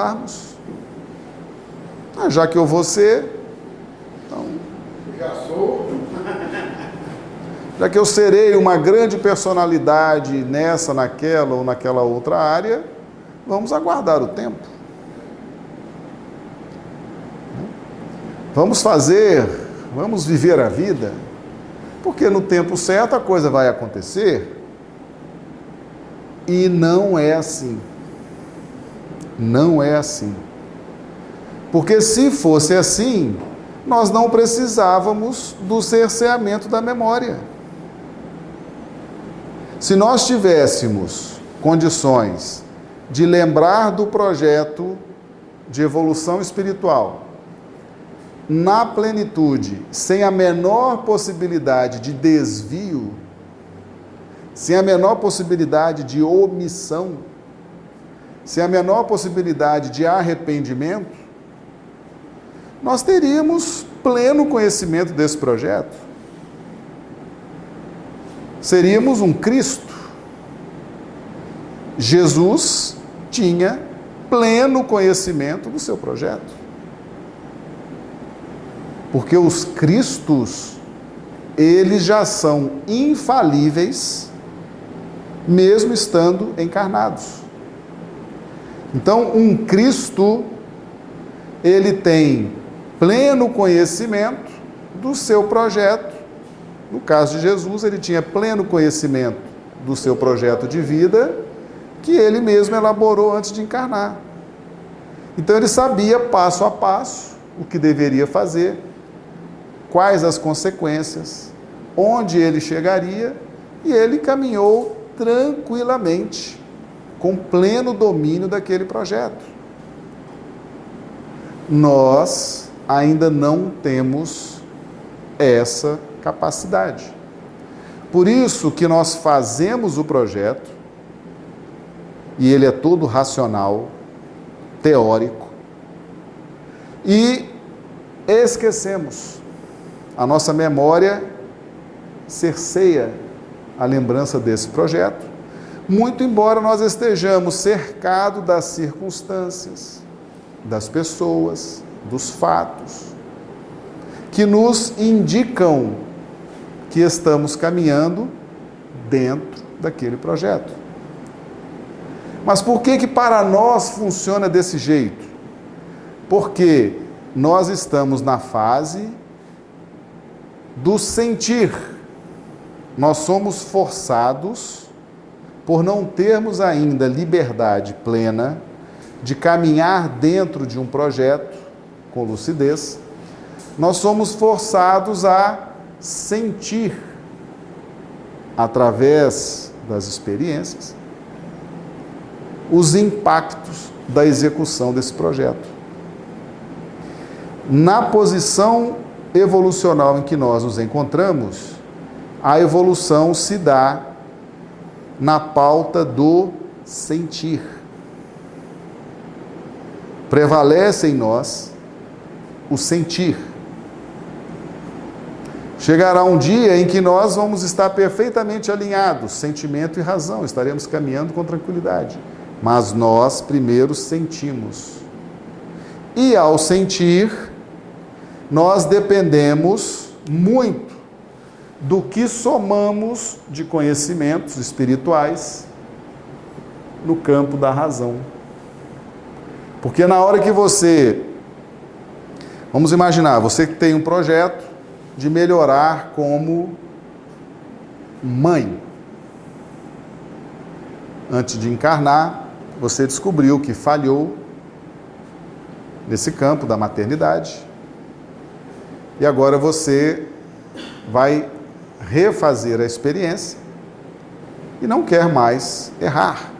Ah, já que eu vou ser, então, Já sou. já que eu serei uma grande personalidade nessa, naquela ou naquela outra área, vamos aguardar o tempo. Vamos fazer, vamos viver a vida, porque no tempo certo a coisa vai acontecer. E não é assim. Não é assim. Porque se fosse assim, nós não precisávamos do cerceamento da memória. Se nós tivéssemos condições de lembrar do projeto de evolução espiritual na plenitude, sem a menor possibilidade de desvio, sem a menor possibilidade de omissão, sem a menor possibilidade de arrependimento, nós teríamos pleno conhecimento desse projeto. Seríamos um Cristo. Jesus tinha pleno conhecimento do seu projeto. Porque os Cristos, eles já são infalíveis, mesmo estando encarnados. Então, um Cristo, ele tem pleno conhecimento do seu projeto. No caso de Jesus, ele tinha pleno conhecimento do seu projeto de vida, que ele mesmo elaborou antes de encarnar. Então, ele sabia passo a passo o que deveria fazer, quais as consequências, onde ele chegaria, e ele caminhou tranquilamente, com pleno domínio daquele projeto. Nós ainda não temos essa capacidade. Por isso que nós fazemos o projeto, e ele é todo racional, teórico, e esquecemos. A nossa memória cerceia a lembrança desse projeto, muito embora nós estejamos cercados das circunstâncias, das pessoas, dos fatos, que nos indicam que estamos caminhando dentro daquele projeto. Mas por que que para nós funciona desse jeito? Porque nós estamos na fase do sentir. Nós somos forçados por não termos ainda liberdade plena de caminhar dentro de um projeto com lucidez, nós somos forçados a sentir através das experiências os impactos da execução desse projeto. Na posição evolucional em que nós nos encontramos, a evolução se dá na pauta do sentir. Prevalece em nós o sentir. Chegará um dia em que nós vamos estar perfeitamente alinhados, sentimento e razão, estaremos caminhando com tranquilidade. Mas nós primeiro sentimos. E ao sentir, nós dependemos muito do que somamos de conhecimentos espirituais no campo da razão. Porque na hora que você. Vamos imaginar, você que tem um projeto de melhorar como mãe. Antes de encarnar, você descobriu que falhou nesse campo da maternidade. E agora você vai refazer a experiência e não quer mais errar,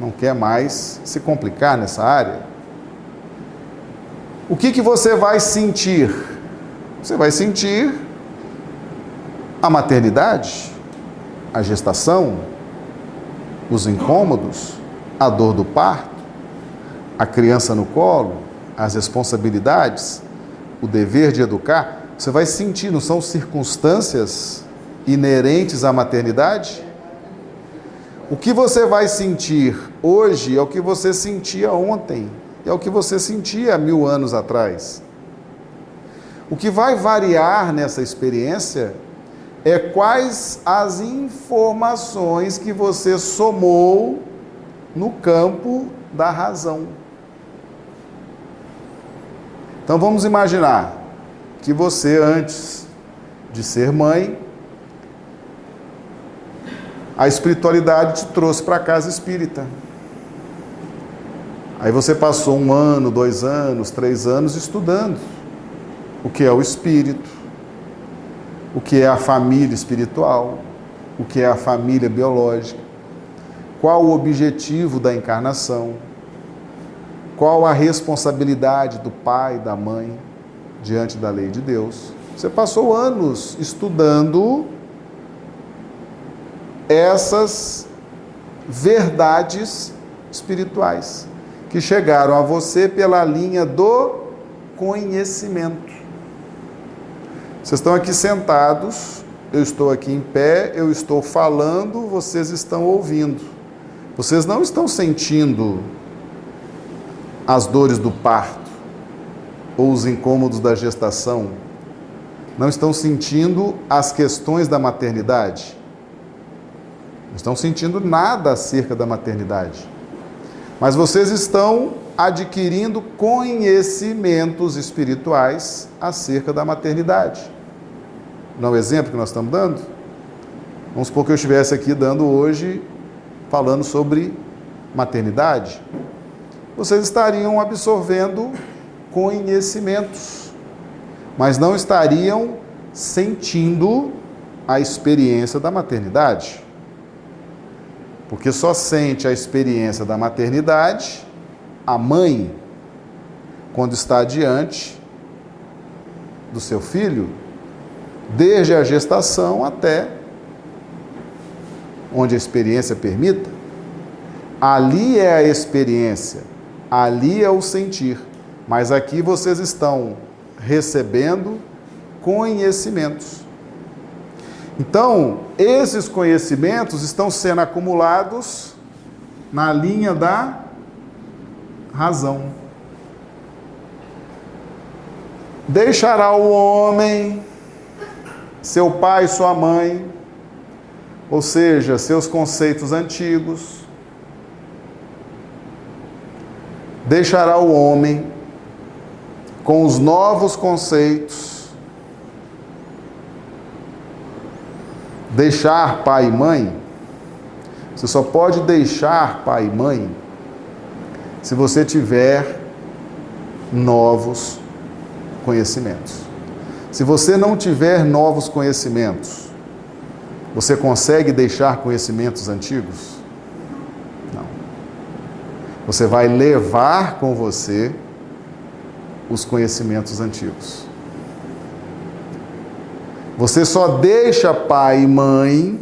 não quer mais se complicar nessa área. O que, que você vai sentir? Você vai sentir a maternidade, a gestação, os incômodos, a dor do parto, a criança no colo, as responsabilidades, o dever de educar. Você vai sentir, não são circunstâncias inerentes à maternidade? O que você vai sentir hoje é o que você sentia ontem, e ao que você sentia há mil anos atrás. O que vai variar nessa experiência é quais as informações que você somou no campo da razão. Então vamos imaginar que você, antes de ser mãe, a espiritualidade te trouxe para a casa espírita. Aí você passou um ano, dois anos, três anos estudando o que é o espírito, o que é a família espiritual, o que é a família biológica, qual o objetivo da encarnação, qual a responsabilidade do pai, da mãe diante da lei de Deus. Você passou anos estudando essas verdades espirituais que chegaram a você pela linha do conhecimento. Vocês estão aqui sentados, eu estou aqui em pé, eu estou falando, vocês estão ouvindo. Vocês não estão sentindo as dores do parto ou os incômodos da gestação. Não estão sentindo as questões da maternidade. Não estão sentindo nada acerca da maternidade. Mas vocês estão adquirindo conhecimentos espirituais acerca da maternidade. Não é o exemplo que nós estamos dando? Vamos supor que eu estivesse aqui dando hoje, falando sobre maternidade. Vocês estariam absorvendo conhecimentos, mas não estariam sentindo a experiência da maternidade. Porque só sente a experiência da maternidade a mãe quando está diante do seu filho, desde a gestação até onde a experiência permita. Ali é a experiência, ali é o sentir. Mas aqui vocês estão recebendo conhecimentos. Então, esses conhecimentos estão sendo acumulados na linha da razão. Deixará o homem seu pai sua mãe, ou seja, seus conceitos antigos. Deixará o homem com os novos conceitos. Deixar pai e mãe, você só pode deixar pai e mãe se você tiver novos conhecimentos. Se você não tiver novos conhecimentos, você consegue deixar conhecimentos antigos? Não. Você vai levar com você os conhecimentos antigos. Você só deixa pai e mãe,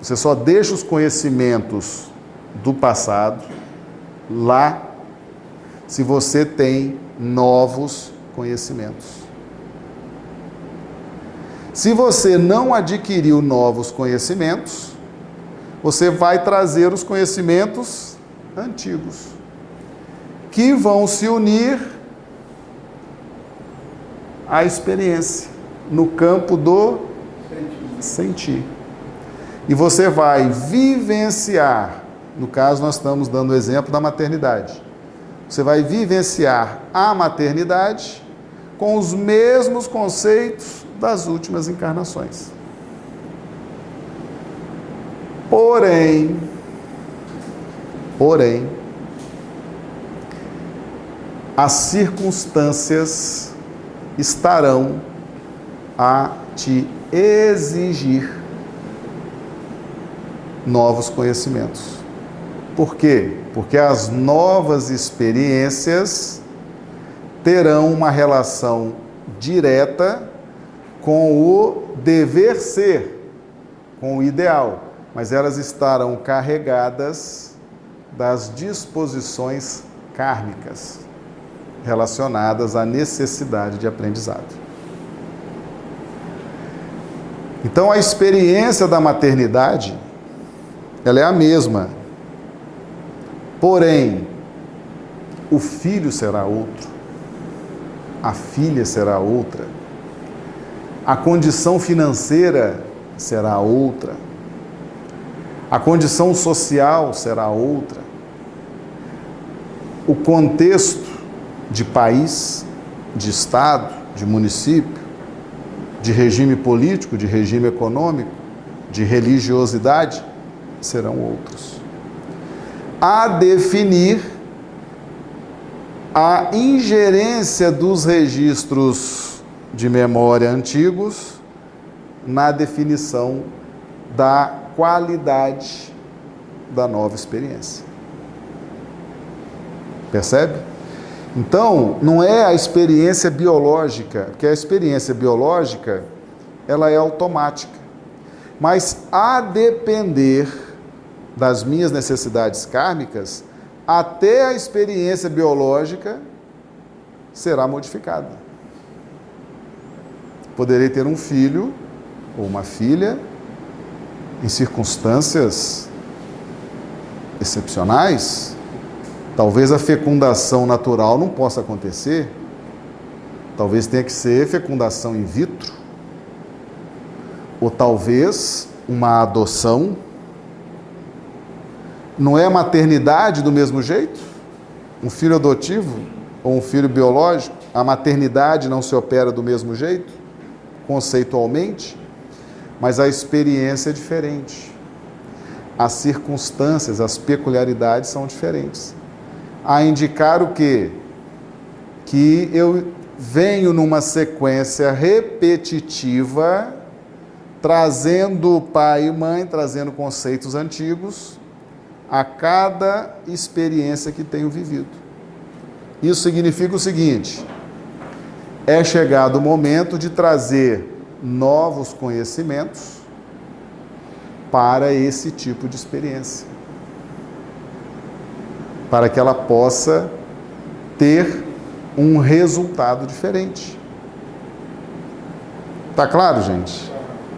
você só deixa os conhecimentos do passado lá se você tem novos conhecimentos. Se você não adquiriu novos conhecimentos, você vai trazer os conhecimentos antigos, que vão se unir à experiência no campo do sentir. E você vai vivenciar no caso, nós estamos dando o exemplo da maternidade. Você vai vivenciar a maternidade com os mesmos conceitos das últimas encarnações. Porém, porém, as circunstâncias estarão a te exigir novos conhecimentos. Por quê? Porque as novas experiências terão uma relação direta com o dever ser, com o ideal, mas elas estarão carregadas das disposições kármicas relacionadas à necessidade de aprendizado. Então a experiência da maternidade ela é a mesma. Porém, o filho será outro, a filha será outra, a condição financeira será outra, a condição social será outra, o contexto de país, de estado, de município, de regime político, de regime econômico, de religiosidade serão outros. A definir a ingerência dos registros de memória antigos na definição da qualidade da nova experiência. Percebe? Então, não é a experiência biológica, porque a experiência biológica ela é automática. Mas a depender das minhas necessidades kármicas, até a experiência biológica será modificada. Poderei ter um filho ou uma filha em circunstâncias excepcionais. Talvez a fecundação natural não possa acontecer. Talvez tenha que ser fecundação in vitro. Ou talvez uma adoção. Não é maternidade do mesmo jeito? Um filho adotivo ou um filho biológico, a maternidade não se opera do mesmo jeito, conceitualmente? mas a experiência é diferente. As circunstâncias, as peculiaridades são diferentes. A indicar o quê? Que eu venho numa sequência repetitiva, trazendo pai e mãe, trazendo conceitos antigos a cada experiência que tenho vivido. Isso significa o seguinte: é chegado o momento de trazer novos conhecimentos para esse tipo de experiência. Para que ela possa ter um resultado diferente. Tá claro, gente?